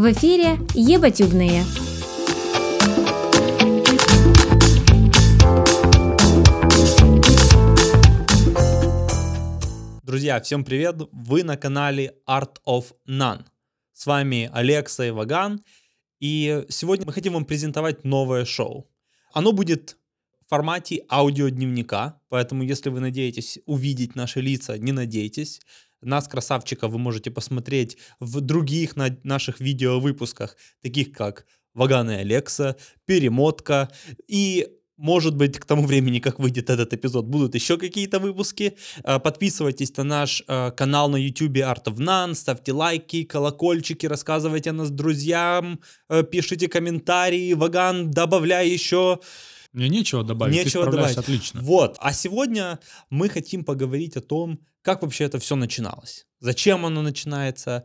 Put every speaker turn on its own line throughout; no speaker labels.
В эфире «Ебатюбные».
Друзья, всем привет! Вы на канале Art of None. С вами Алекса и Ваган. И сегодня мы хотим вам презентовать новое шоу. Оно будет в формате аудиодневника, поэтому если вы надеетесь увидеть наши лица, не надейтесь. Нас, красавчика, вы можете посмотреть в других на наших видеовыпусках, таких как Ваган и Алекса, Перемотка и может быть, к тому времени, как выйдет этот эпизод, будут еще какие-то выпуски. А, Подписывайтесь на наш а, канал на YouTube Art of None, ставьте лайки, колокольчики, рассказывайте о нас друзьям, а, пишите комментарии, Ваган, добавляй еще.
Мне нечего добавить, ты
Нечего
справляешься
добавить.
отлично.
Вот. А сегодня мы хотим поговорить о том, как вообще это все начиналось. Зачем оно начинается,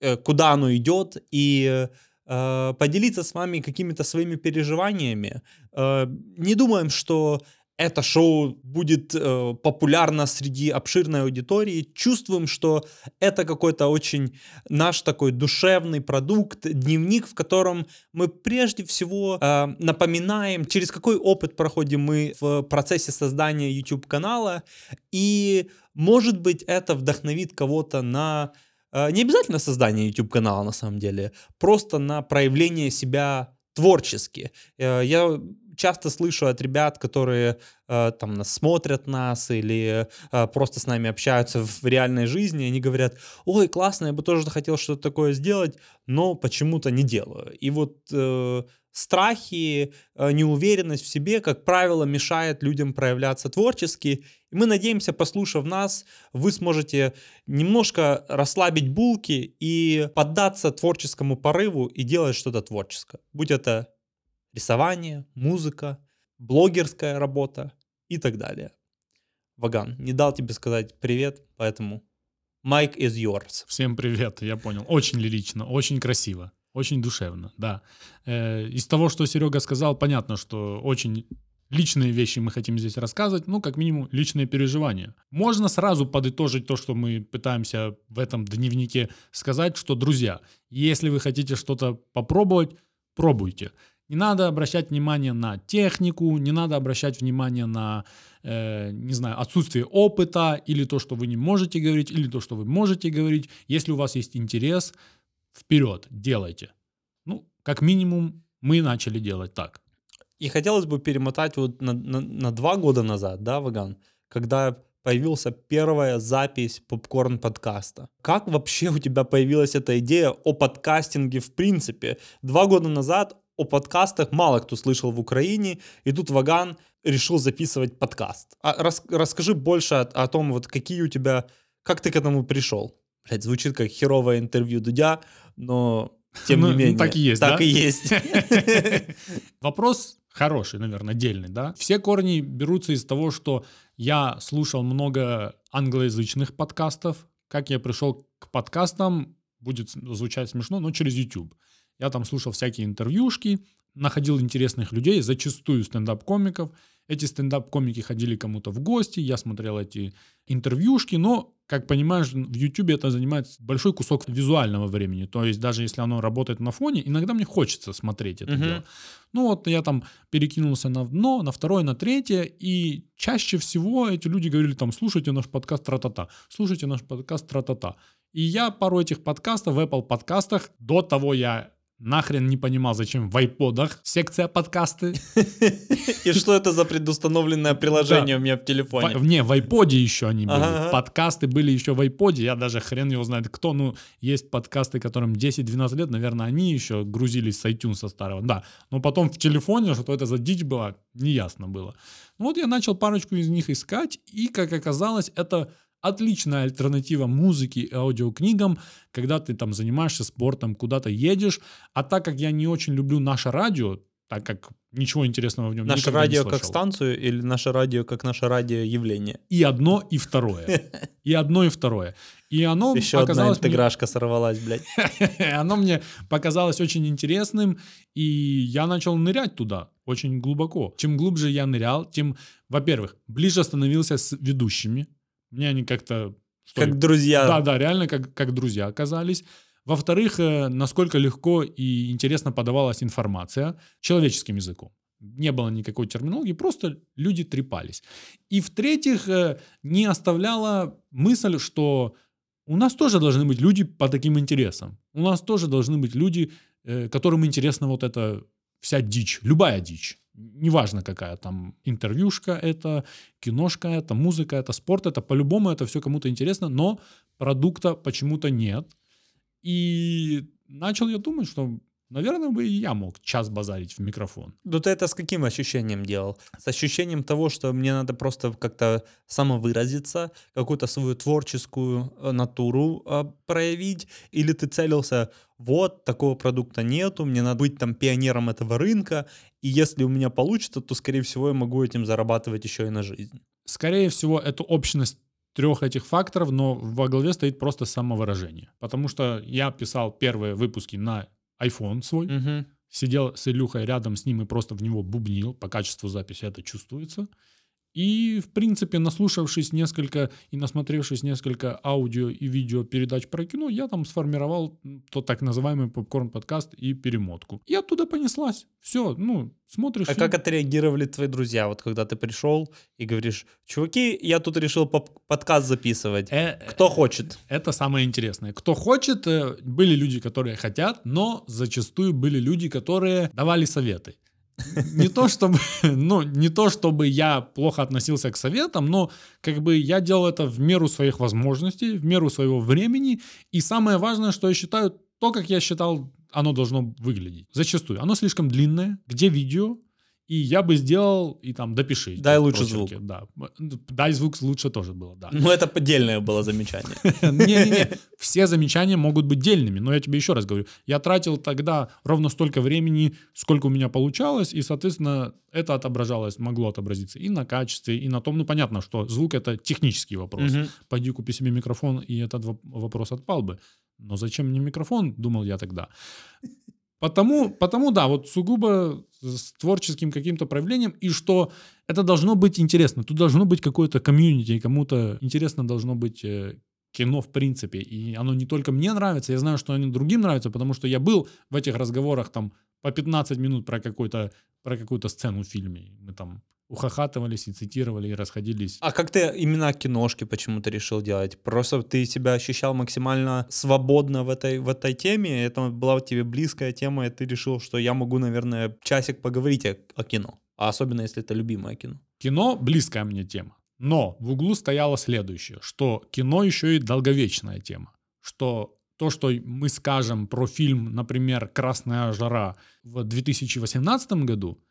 э, куда оно идет, и э, поделиться с вами какими-то своими переживаниями. Э, Не думаем, что это шоу будет э, популярно среди обширной аудитории. Чувствуем, что это какой-то очень наш такой душевный продукт, дневник, в котором мы прежде всего э, напоминаем, через какой опыт проходим мы в процессе создания YouTube-канала. И, может быть, это вдохновит кого-то на э, не обязательно создание YouTube-канала на самом деле, просто на проявление себя творчески. Э, Я часто слышу от ребят, которые э, там нас смотрят нас или э, просто с нами общаются в реальной жизни, они говорят, ой, классно, я бы тоже хотел что-то такое сделать, но почему-то не делаю. И вот э, страхи, э, неуверенность в себе, как правило, мешает людям проявляться творчески. И мы надеемся, послушав нас, вы сможете немножко расслабить булки и поддаться творческому порыву и делать что-то творческое. Будь это рисование, музыка, блогерская работа и так далее. Ваган, не дал тебе сказать привет, поэтому Mike is yours.
Всем привет, я понял. Очень лирично, очень красиво, очень душевно, да. Э, из того, что Серега сказал, понятно, что очень личные вещи мы хотим здесь рассказывать, ну, как минимум, личные переживания. Можно сразу подытожить то, что мы пытаемся в этом дневнике сказать, что, друзья, если вы хотите что-то попробовать, пробуйте. Не надо обращать внимание на технику, не надо обращать внимание на, э, не знаю, отсутствие опыта, или то, что вы не можете говорить, или то, что вы можете говорить. Если у вас есть интерес, вперед, делайте. Ну, как минимум, мы начали делать так.
И хотелось бы перемотать вот на, на, на два года назад, да, Ваган, когда появился первая запись попкорн подкаста. Как вообще у тебя появилась эта идея о подкастинге в принципе? Два года назад о подкастах мало кто слышал в Украине, и тут Ваган решил записывать подкаст. А рас- расскажи больше о, о том, вот какие у тебя, как ты к этому пришел? Блять, звучит как херовое интервью Дудя, но тем
Ну,
не
ну,
менее.
так и есть,
Так
да?
и есть.
Вопрос хороший, наверное, дельный, да? Все корни берутся из того, что я слушал много англоязычных подкастов. Как я пришел к подкастам, будет звучать смешно, но через YouTube. Я там слушал всякие интервьюшки, находил интересных людей, зачастую стендап-комиков. Эти стендап-комики ходили кому-то в гости, я смотрел эти интервьюшки, но, как понимаешь, в YouTube это занимает большой кусок визуального времени. То есть даже если оно работает на фоне, иногда мне хочется смотреть это
Мгм.
дело. Ну вот я там перекинулся на одно, на второе, на третье, и чаще всего эти люди говорили там, слушайте наш подкаст тра-та-та, слушайте наш подкаст тра-та-та. И я пару этих подкастов в Apple подкастах, до того я нахрен не понимал, зачем в айподах секция подкасты.
И что это за предустановленное приложение у меня в телефоне?
Не, в айподе еще они были. Подкасты были еще в айподе. Я даже хрен его знает кто. Ну, есть подкасты, которым 10-12 лет. Наверное, они еще грузились с iTunes старого. Да. Но потом в телефоне, что это за дичь была, неясно было. Ну, Вот я начал парочку из них искать. И, как оказалось, это отличная альтернатива музыке и аудиокнигам, когда ты там занимаешься спортом, куда-то едешь. А так как я не очень люблю наше радио, так как ничего интересного в нем
Наше
никогда не
радио как
слышал.
станцию или наше радио как наше радиоявление?
И одно, и второе. И одно, и второе. И оно
Еще одна
оказалось мне,
интеграшка сорвалась, блядь.
оно мне показалось очень интересным, и я начал нырять туда очень глубоко. Чем глубже я нырял, тем, во-первых, ближе становился с ведущими. Мне они как-то... что ли,
Как друзья.
Да, да, реально как, как друзья оказались. Во-вторых, э, насколько легко и интересно подавалась информация человеческим языком. Не было никакой терминологии, просто люди трепались. И в-третьих, э, не оставляла мысль, что у нас тоже должны быть люди по таким интересам. У нас тоже должны быть люди, э, которым интересна вот эта вся дичь, любая дичь. Неважно какая там интервьюшка это, киношка это, музыка это, спорт это, по-любому это все кому-то интересно, но продукта почему-то нет. И начал я думать, что Наверное, бы и я мог час базарить в микрофон.
Ну ты это с каким ощущением делал? С ощущением того, что мне надо просто как-то самовыразиться, какую-то свою творческую э, натуру э, проявить? Или ты целился, вот, такого продукта нету, мне надо быть там пионером этого рынка, и если у меня получится, то, скорее всего, я могу этим зарабатывать еще и на жизнь?
Скорее всего, это общность трех этих факторов, но во главе стоит просто самовыражение. Потому что я писал первые выпуски на iPhone свой,
Угу.
сидел с Илюхой рядом с ним и просто в него бубнил, по качеству записи это чувствуется. И, в принципе, наслушавшись несколько и насмотревшись несколько аудио и видео передач про кино, я там сформировал тот так называемый попкорн-подкаст и перемотку. И оттуда понеслась. Все, ну, смотришь...
А
фильм.
как отреагировали твои друзья, вот когда ты пришел и говоришь, чуваки, я тут решил подкаст записывать,
Э,
кто хочет?
Это самое интересное. Кто хочет, э, были люди, которые хотят, но зачастую были люди, которые давали советы. Не то чтобы, ну, не то чтобы я плохо относился к советам, но как бы я делал это в меру своих возможностей, в меру своего времени. И самое важное, что я считаю, то, как я считал, оно должно выглядеть. Зачастую. Оно слишком длинное, где видео, и я бы сделал, и там допиши.
Дай лучше
прочерки, Да. Дай звук лучше тоже было, да.
Ну, это поддельное было замечание.
Не-не-не, все замечания могут быть дельными, но я тебе еще раз говорю, я тратил тогда ровно столько времени, сколько у меня получалось, и, соответственно, это отображалось, могло отобразиться и на качестве, и на том, ну, понятно, что звук — это технический вопрос. Пойди купи себе микрофон, и этот воп- вопрос отпал бы. Но зачем мне микрофон, думал я тогда. Потому, потому да, вот сугубо с творческим каким-то проявлением, и что это должно быть интересно. Тут должно быть какое-то комьюнити, кому-то интересно должно быть э, кино в принципе. И оно не только мне нравится, я знаю, что оно другим нравится, потому что я был в этих разговорах там по 15 минут про, какой-то, про какую-то сцену в фильме. Мы там ухахатывались и цитировали, и расходились.
А как ты именно киношки почему-то решил делать? Просто ты себя ощущал максимально свободно в этой, в этой теме, это была тебе близкая тема, и ты решил, что я могу, наверное, часик поговорить о, о кино. А особенно, если это любимое кино.
Кино — близкая мне тема. Но в углу стояло следующее, что кино еще и долговечная тема. Что то, что мы скажем про фильм, например, «Красная жара» в 2018 году,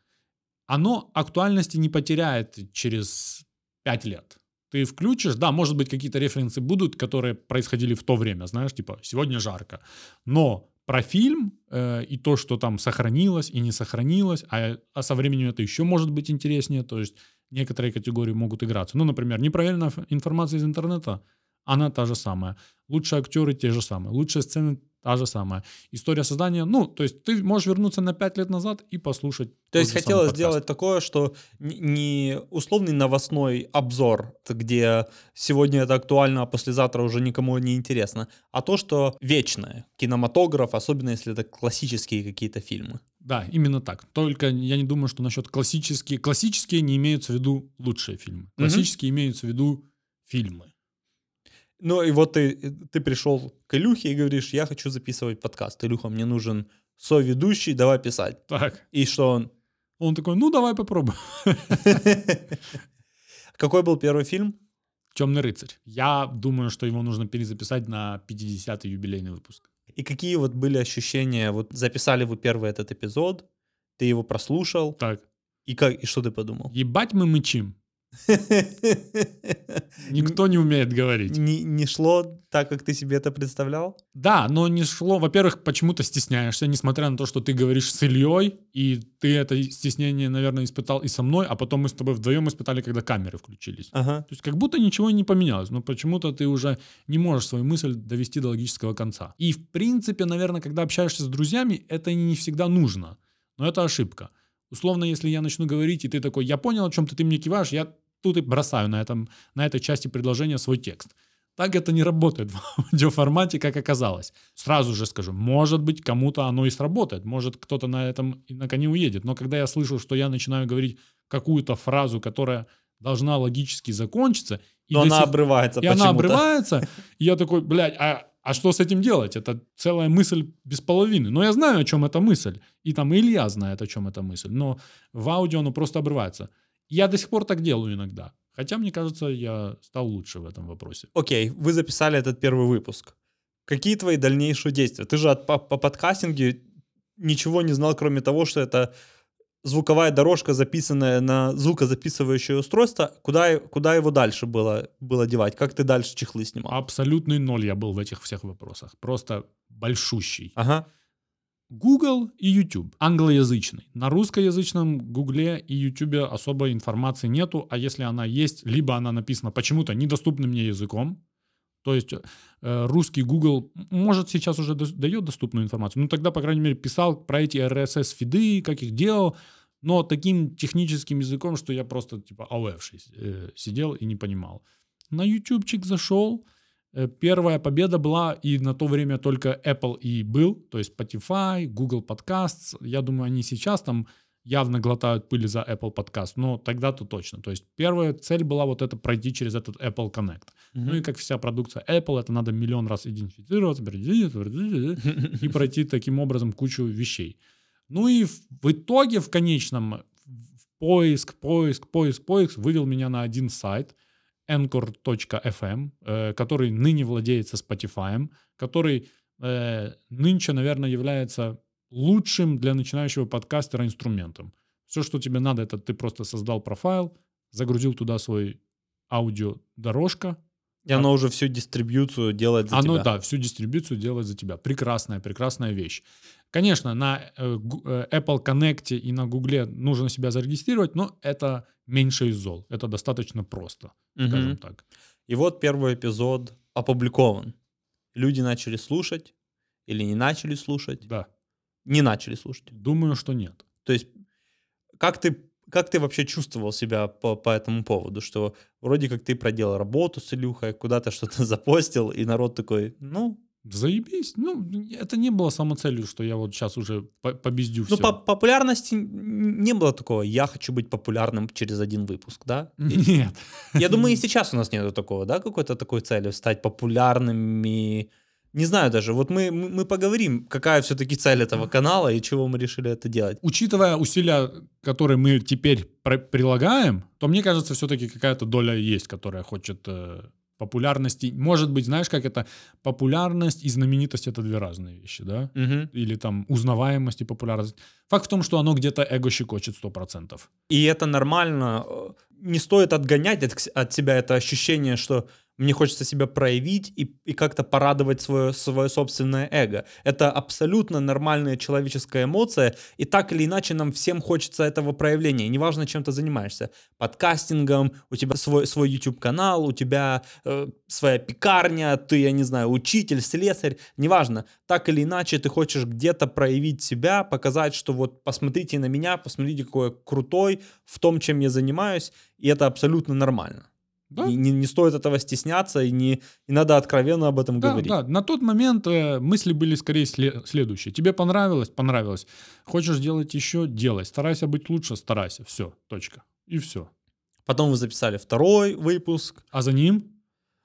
оно актуальности не потеряет через 5 лет. Ты включишь, да, может быть, какие-то референсы будут, которые происходили в то время, знаешь, типа «сегодня жарко». Но про фильм э, и то, что там сохранилось и не сохранилось, а, а со временем это еще может быть интереснее, то есть некоторые категории могут играться. Ну, например, неправильная ф- информация из интернета, она та же самая. Лучшие актеры те же самые. Лучшие сцены та же самая. История создания, ну, то есть ты можешь вернуться на 5 лет назад и послушать.
То есть хотелось сделать такое, что не условный новостной обзор, где сегодня это актуально, а послезавтра уже никому не интересно, а то, что вечное. Кинематограф, особенно если это классические какие-то фильмы.
Да, именно так. Только я не думаю, что насчет классические. Классические не имеются в виду лучшие фильмы. Классические имеются в виду фильмы.
Ну и вот ты, ты пришел к Илюхе и говоришь, я хочу записывать подкаст. Илюха, мне нужен соведущий, давай писать.
Так.
И что он?
Он такой, ну давай попробуем.
Какой был первый фильм?
Темный рыцарь. Я думаю, что его нужно перезаписать на 50-й юбилейный выпуск.
И какие вот были ощущения? Вот записали вы первый этот эпизод, ты его прослушал,
Так.
и, как, и что ты подумал?
Ебать мы мычим. Никто не умеет говорить.
не, не шло так, как ты себе это представлял?
Да, но не шло. Во-первых, почему-то стесняешься, несмотря на то, что ты говоришь с Ильей, и ты это стеснение, наверное, испытал и со мной, а потом мы с тобой вдвоем испытали, когда камеры включились.
Ага.
То есть как будто ничего не поменялось, но почему-то ты уже не можешь свою мысль довести до логического конца. И в принципе, наверное, когда общаешься с друзьями, это не всегда нужно, но это ошибка. Условно, если я начну говорить, и ты такой, я понял, о чем ты, ты мне киваешь, я тут и бросаю на, этом, на этой части предложения свой текст. Так это не работает в аудиоформате, как оказалось. Сразу же скажу, может быть, кому-то оно и сработает, может, кто-то на этом на коне уедет. Но когда я слышу, что я начинаю говорить какую-то фразу, которая должна логически закончиться, и
Но она
сих-
обрывается
и она обрывается, и я такой, блядь, а, а что с этим делать? Это целая мысль без половины. Но я знаю, о чем эта мысль. И там Илья знает, о чем эта мысль. Но в аудио оно просто обрывается. Я до сих пор так делаю иногда. Хотя, мне кажется, я стал лучше в этом вопросе.
Окей, вы записали этот первый выпуск. Какие твои дальнейшие действия? Ты же от, по, по подкастинге ничего не знал, кроме того, что это звуковая дорожка, записанная на звукозаписывающее устройство. Куда, куда его дальше было, было девать? Как ты дальше чехлы снимал?
Абсолютный ноль я был в этих всех вопросах. Просто большущий.
Ага.
Google и YouTube. Англоязычный. На русскоязычном Гугле и YouTube особой информации нету, а если она есть, либо она написана почему-то недоступным мне языком, то есть э, русский Google, может, сейчас уже дает доступную информацию. Ну, тогда, по крайней мере, писал про эти RSS-фиды, как их делал, но таким техническим языком, что я просто, типа, ауевший э, сидел и не понимал. На ютубчик зашел, Первая победа была, и на то время только Apple и был, то есть Spotify, Google Podcasts. Я думаю, они сейчас там явно глотают пыли за Apple Podcast, но тогда-то точно. То есть первая цель была вот это пройти через этот Apple Connect. Ну и как вся продукция Apple, это надо миллион раз идентифицироваться и пройти таким образом кучу вещей. Ну и в, итоге, в конечном, поиск, поиск, поиск, поиск вывел меня на один сайт anchor.fm, э, который ныне владеется Spotify, который э, нынче, наверное, является лучшим для начинающего подкастера инструментом. Все, что тебе надо, это ты просто создал профайл, загрузил туда свой аудиодорожка,
И оно уже всю дистрибьюцию делает за
оно,
тебя.
да, всю дистрибьюцию делает за тебя. Прекрасная, прекрасная вещь. Конечно, на э, э, Apple Connect и на Google нужно себя зарегистрировать, но это меньше из зол. Это достаточно просто,
Мгм.
скажем так.
И вот первый эпизод опубликован. Люди начали слушать или не начали слушать?
Да.
Не начали слушать.
Думаю, что нет.
То есть как ты, как ты вообще чувствовал себя по, по этому поводу? Что вроде как ты проделал работу с Илюхой, куда-то что-то запостил, и народ такой, ну,
Заебись. Ну, это не было самоцелью, что я вот сейчас уже по- побездю
ну
все.
по популярности не было такого, я хочу быть популярным через один выпуск, да?
Нет.
Я думаю, и сейчас у нас нету такого, да, какой-то такой цели стать популярными. Не знаю даже, вот мы, мы поговорим, какая все-таки цель этого канала и чего мы решили это делать.
Учитывая усилия, которые мы теперь прилагаем, то мне кажется, все-таки какая-то доля есть, которая хочет э, популярности. Может быть, знаешь, как это популярность и знаменитость это две разные вещи, да?
Мгм.
Или там узнаваемость и популярность. Факт в том, что оно где-то эго щекочет 100%.
И это нормально. э, Не стоит отгонять от, от себя это ощущение, что мне хочется себя проявить и, и как-то порадовать свое, свое собственное эго. Это абсолютно нормальная человеческая эмоция, и так или иначе нам всем хочется этого проявления. Неважно, чем ты занимаешься. Подкастингом, у тебя свой, свой YouTube-канал, у тебя э, своя пекарня, ты, я не знаю, учитель, слесарь, неважно. Так или иначе ты хочешь где-то проявить себя, показать, что вот посмотрите на меня, посмотрите, какой я крутой в том, чем я занимаюсь, и это абсолютно нормально.
Да?
И не, не стоит этого стесняться, и, не, и надо откровенно об этом
Да,
говорить.
да. На тот момент э, мысли были скорее сле- следующие. Тебе понравилось? Понравилось. Хочешь делать еще? Делай. Старайся быть лучше? Старайся. Все. Точка. И все.
Потом вы записали второй выпуск.
А за ним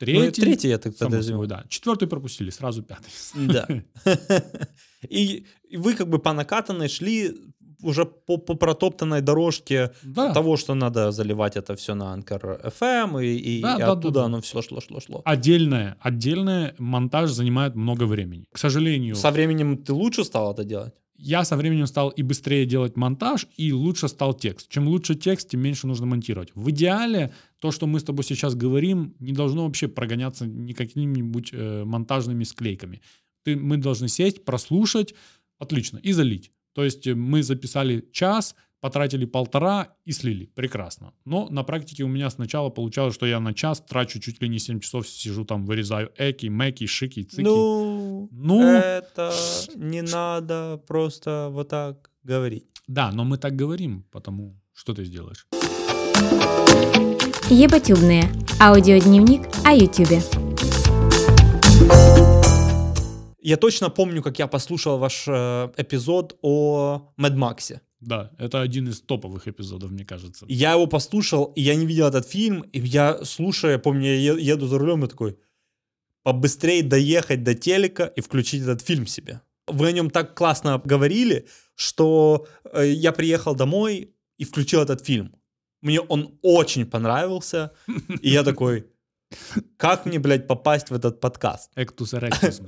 Ну,
третий.
третий я так подозреваю.
да. Четвертый пропустили, сразу пятый.
Да. И, и вы как бы по накатанной шли уже по, по протоптанной дорожке
Да.
того, что надо заливать это все на Anchor FM, и, и-
Да,
и
да, да,
оттуда
да.
оно все шло, шло, шло.
Отдельное, отдельное монтаж занимает много времени. К сожалению,
Со временем ты лучше стал это делать?
я со временем стал и быстрее делать монтаж, и лучше стал текст. Чем лучше текст, тем меньше нужно монтировать. В идеале то, что мы с тобой сейчас говорим, не должно вообще прогоняться никакими-нибудь э, монтажными склейками. Ты, мы должны сесть, прослушать, отлично, и залить. То есть э, мы записали час, потратили полтора и слили. Прекрасно. Но на практике у меня сначала получалось, что я на час трачу чуть ли не 7 часов, сижу там, вырезаю эки, меки, шики, цики.
Ну,
Ну.
это не надо просто вот так говорить.
Да, но мы так говорим, потому что ты сделаешь?
Еботюбные. Аудиодневник о Ютубе.
Я точно помню, как я послушал ваш э, эпизод о Мэд Максе.
Да, это один из топовых эпизодов, мне кажется.
Я его послушал, и я не видел этот фильм, и я, слушая, помню, я еду за рулем и такой, побыстрее доехать до телека и включить этот фильм себе. Вы о нем так классно говорили, что э, я приехал домой и включил этот фильм. Мне он очень понравился, и я такой, как мне, блядь, попасть в этот подкаст?
Эктус эректус.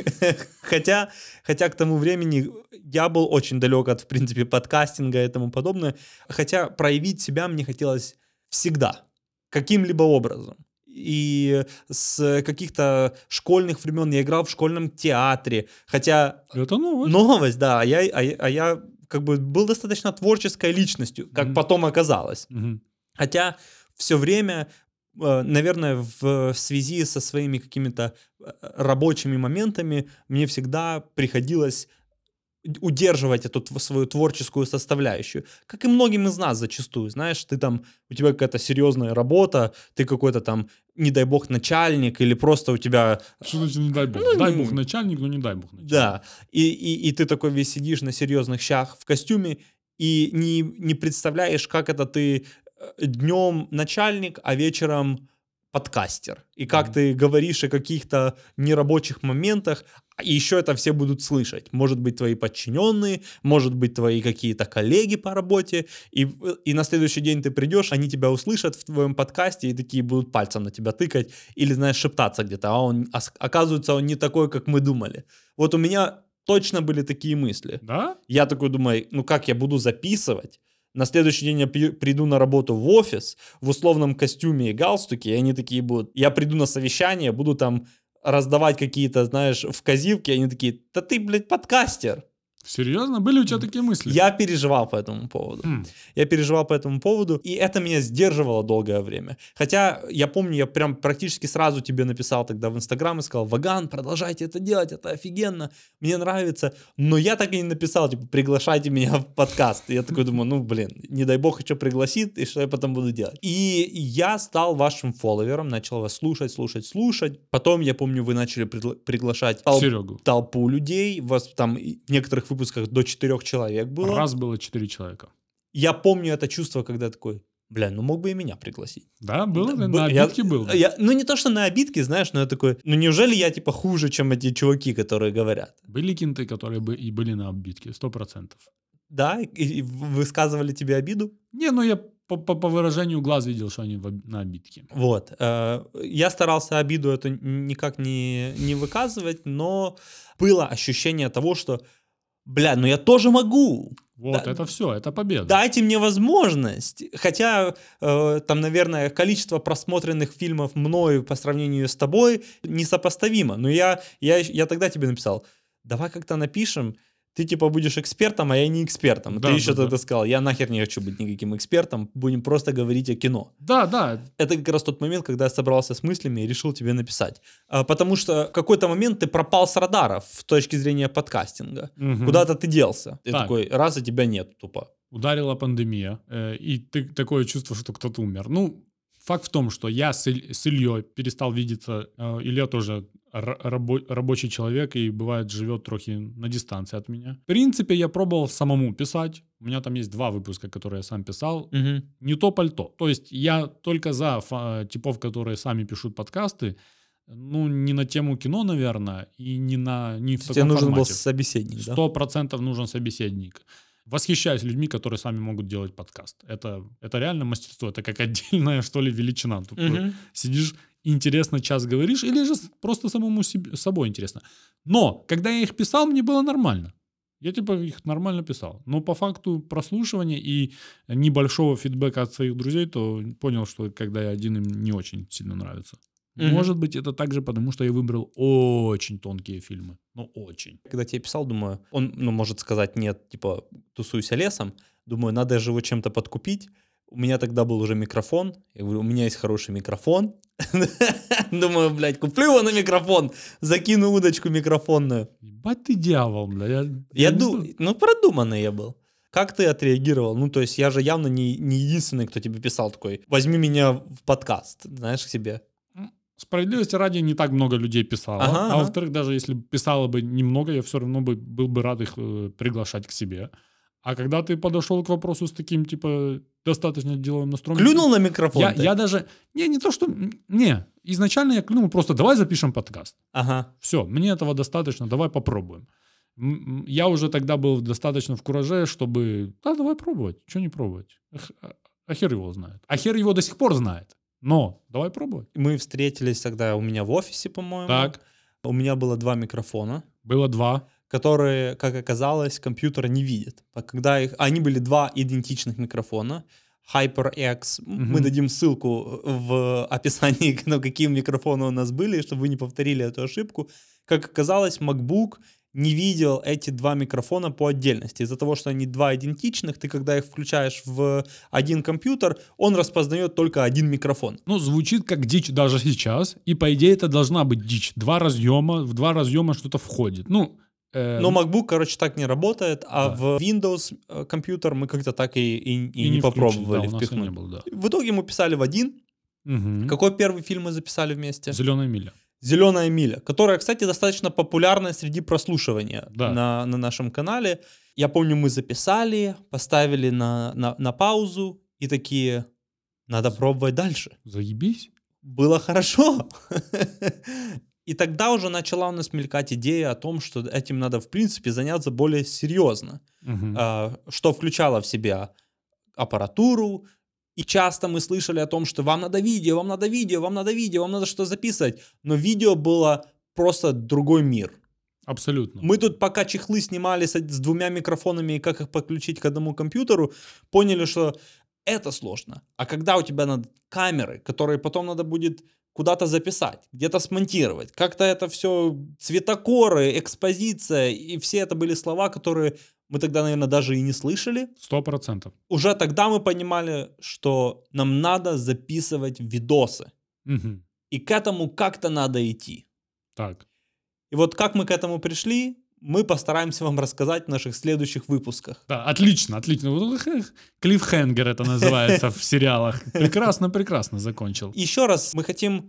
хотя, хотя к тому времени я был очень далек от, в принципе, подкастинга и тому подобное. Хотя проявить себя мне хотелось всегда, каким-либо образом. И с каких-то школьных времен я играл в школьном театре. Хотя
Это новость.
новость, да, а я, а а я как бы был достаточно творческой личностью, как
Мгм.
потом оказалось.
Мгм.
Хотя все время, наверное, в связи со своими какими-то э, рабочими моментами мне всегда приходилось удерживать эту свою творческую составляющую. Как и многим из нас зачастую. Знаешь, ты там, у тебя какая-то серьезная работа, ты какой-то там, не дай бог, начальник, или просто у тебя
Что значит не дай бог?
Ну,
дай бог начальник, но не дай бог начальник.
да, и, и, и ты такой весь сидишь на серьезных щах в костюме и не, не представляешь, как это ты днем начальник, а вечером подкастер. И как
Мгм.
ты говоришь о каких-то нерабочих моментах, и еще это все будут слышать. Может быть, твои подчиненные, может быть, твои какие-то коллеги по работе. И, и на следующий день ты придешь, они тебя услышат в твоем подкасте и такие будут пальцем на тебя тыкать или, знаешь, шептаться где-то. А он, оказывается, он не такой, как мы думали. Вот у меня точно были такие мысли.
Да?
Я такой думаю, ну как я буду записывать? На следующий день я приду на работу в офис в условном костюме и галстуке, и они такие будут... Я приду на совещание, буду там раздавать какие-то, знаешь, вказивки, и они такие, да ты, блядь, подкастер.
Серьезно? Были у тебя такие мысли?
Я переживал по этому поводу.
М.
Я переживал по этому поводу, и это меня сдерживало долгое время. Хотя я помню, я прям практически сразу тебе написал тогда в Инстаграм и сказал, Ваган, продолжайте это делать, это офигенно, мне нравится. Но я так и не написал, типа, приглашайте меня в подкаст. И я такой думаю, ну, блин, не дай бог еще пригласит, и что я потом буду делать? И я стал вашим фолловером, начал вас слушать, слушать, слушать. Потом, я помню, вы начали пригла- приглашать тол-
Серегу.
толпу людей, вас там в некоторых выпусках до четырех человек было.
Раз было четыре человека.
Я помню это чувство, когда такой, бля, ну мог бы и меня пригласить.
Да, было?
Да,
на
б- я-
обидке был?
Я, ну не то, что на обидке, знаешь, но я такой, ну неужели я типа хуже, чем эти чуваки, которые говорят?
Были кенты, которые бы и были на обидке, сто процентов.
Да, и, и высказывали тебе обиду?
Не, ну я по, по, по выражению глаз видел, что они в на обидке.
Вот. э, я старался обиду эту никак не, не выказывать, но было ощущение того, что, бля, ну я тоже могу.
Вот,
Да.
это все, это победа.
Дайте мне возможность. Хотя э, там, наверное, количество просмотренных фильмов мною по сравнению с тобой несопоставимо. Но я, я, я тогда тебе написал, давай как-то напишем, ты типа будешь экспертом, а я не экспертом.
Да,
ты еще
да,
тогда
да.
сказал, я нахер не хочу быть никаким экспертом, будем просто говорить о кино.
Да, да,
Это как раз тот момент, когда я собрался с мыслями и решил тебе написать. А, потому что в какой-то момент ты пропал с радаров с точки зрения подкастинга.
Мгм.
Куда-то ты делся. Ты
Так.
такой, раз, и тебя нет тупо.
ударила пандемия, э, и ты такое чувство, что кто-то умер. Ну, факт в том, что я с, Иль- с Ильей перестал видеться. Э, Илья тоже рабо- рабочий человек и бывает живет трохи на дистанции от меня. В принципе, я пробовал самому писать. У меня там есть два выпуска, которые я сам писал.
Мгм.
Не то пальто. То есть я только за фа- типов, которые сами пишут подкасты. Ну, не на тему кино, наверное, и не на не в
Тебе
таком
нужен был
формате.
собеседник, да?
Сто процентов нужен собеседник. Восхищаюсь людьми, которые сами могут делать подкаст. Это, это реально мастерство. Это как отдельная, что ли, величина. Тут
Мгм.
сидишь, интересно час говоришь, или же просто самому себе, собой интересно. Но, когда я их писал, мне было нормально. Я типа их нормально писал. Но по факту прослушивания и небольшого фидбэка от своих друзей, то понял, что когда я один, им не очень сильно нравится.
Мгм.
Может быть, это также потому, что я выбрал очень тонкие фильмы. Ну, очень.
Когда тебе писал, думаю, он, ну, может сказать, нет, типа, тусуйся лесом. Думаю, надо же его чем-то подкупить. У меня тогда был уже микрофон. Я говорю, у меня есть хороший микрофон. Думаю, блядь, куплю его на микрофон, закину удочку микрофонную.
Ебать ты дьявол, бля. Я,
Я думаю,
знаю.
ну, продуманный я был. Как ты отреагировал? Ну, то есть я же явно не, не единственный, кто тебе писал такой, возьми меня в подкаст, знаешь, к себе.
Справедливости ради не так много людей писало.
Ага,
а
ага.
во-вторых, даже если писало бы немного, я все равно бы, был бы рад их э, приглашать к себе. А когда ты подошел к вопросу с таким, типа, достаточно деловым настроем...
Клюнул на микрофон?
Я,
ты?
я даже... Не, не то, что... Не, изначально я клюнул просто давай запишем подкаст.
Ага.
Все, мне этого достаточно, давай попробуем. Я уже тогда был достаточно в кураже, чтобы... Да, давай пробовать, что не пробовать? А, а хер его знает. А хер его до сих пор знает. Но давай пробовать.
Мы встретились тогда у меня в офисе, по-моему.
Так.
У меня было два микрофона,
Было два.
Которые, как оказалось, компьютер не видит. А Когда их... Они были два идентичных микрофона. HyperX. Мы
Мгм.
дадим ссылку в описании, на какие микрофоны у нас были, чтобы вы не повторили эту ошибку. Как оказалось, MacBook не видел эти два микрофона по отдельности. Из-за того, что они два идентичных, ты когда их включаешь в один компьютер, он распознает только один микрофон.
Ну, звучит как дичь даже сейчас. И, по идее, это должна быть дичь. Два разъема, в два разъема что-то входит. Ну,
Но MacBook, короче, так не работает, а
Да.
в Windows э, компьютер мы как-то так и, и- и
и
не,
включить,
попробовали
да,
впихнуть.
не было, да.
В итоге мы писали в один.
Мгм.
Какой первый фильм мы записали вместе?
Зеленая миля.
Зеленая миля, которая, кстати, достаточно популярная среди прослушивания
Да.
на, на нашем канале. Я помню, мы записали, поставили на, на, на паузу и такие, надо пробовать дальше.
Заебись.
Было хорошо. И тогда уже начала у нас мелькать идея о том, что этим надо, в принципе, заняться более серьезно. А, что включало в себя аппаратуру. И часто мы слышали о том, что вам надо видео, вам надо видео, вам надо видео, вам надо что записывать. Но видео было просто другой мир.
Абсолютно.
Мы тут пока чехлы снимали с, с двумя микрофонами и как их подключить к одному компьютеру, поняли, что это сложно. А когда у тебя надо камеры, которые потом надо будет куда-то записать, где-то смонтировать, как-то это все цветокоры, экспозиция, и все это были слова, которые мы тогда, наверное, даже и не слышали.
Сто процентов.
Уже тогда мы понимали, что нам надо записывать видосы.
Мгм.
И к этому как-то надо идти.
Так.
И вот как мы к этому пришли, мы постараемся вам рассказать в наших следующих выпусках.
Да, отлично, отлично. Клиффхенгер это называется в сериалах. Прекрасно, прекрасно закончил.
Еще раз, мы хотим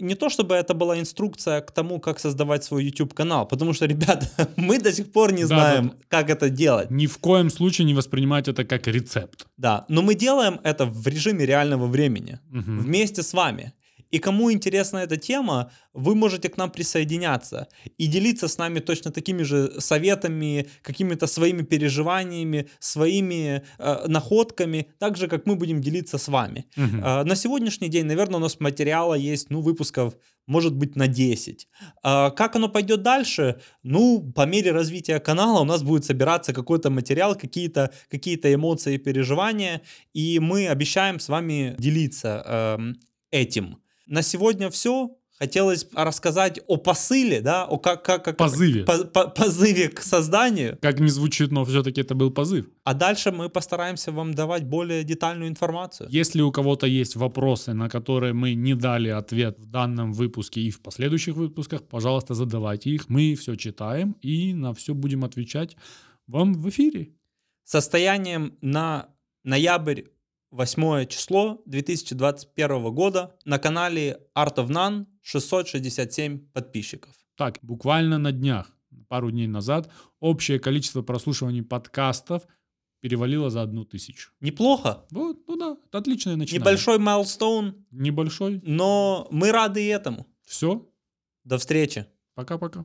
не то, чтобы это была инструкция к тому, как создавать свой YouTube-канал, потому что, ребята, мы до сих пор не
Да,
знаем,
да.
как это делать.
Ни в коем случае не воспринимать это как рецепт.
Да, но мы делаем это в режиме реального времени,
Мгм.
вместе с вами. И кому интересна эта тема, вы можете к нам присоединяться и делиться с нами точно такими же советами, какими-то своими переживаниями, своими э, находками, так же, как мы будем делиться с вами.
Мгм.
А, На сегодняшний день, наверное, у нас материала есть, ну, выпусков, может быть, на 10. А, Как оно пойдет дальше? Ну, по мере развития канала у нас будет собираться какой-то материал, какие-то какие эмоции и переживания, и мы обещаем с вами делиться эм, этим. На сегодня все. Хотелось рассказать о посыле, да, о как, как, как
Позыве.
по- по- позыве к созданию,
Как не звучит, но все-таки это был позыв.
а дальше мы постараемся вам давать более детальную информацию.
Если у кого-то есть вопросы, на которые мы не дали ответ в данном выпуске и в последующих выпусках, пожалуйста, задавайте их. Мы все читаем и на все будем отвечать вам в эфире.
состоянием на ноябрь 8 число 2021 года на канале Art of None 667 подписчиков.
Так, буквально на днях, пару дней назад, общее количество прослушиваний подкастов перевалило за одну тысячу.
Неплохо.
Вот, ну да, это отличное начинание.
Небольшой майлстоун,
Небольшой.
но мы рады и этому.
Все.
До встречи.
Пока-пока.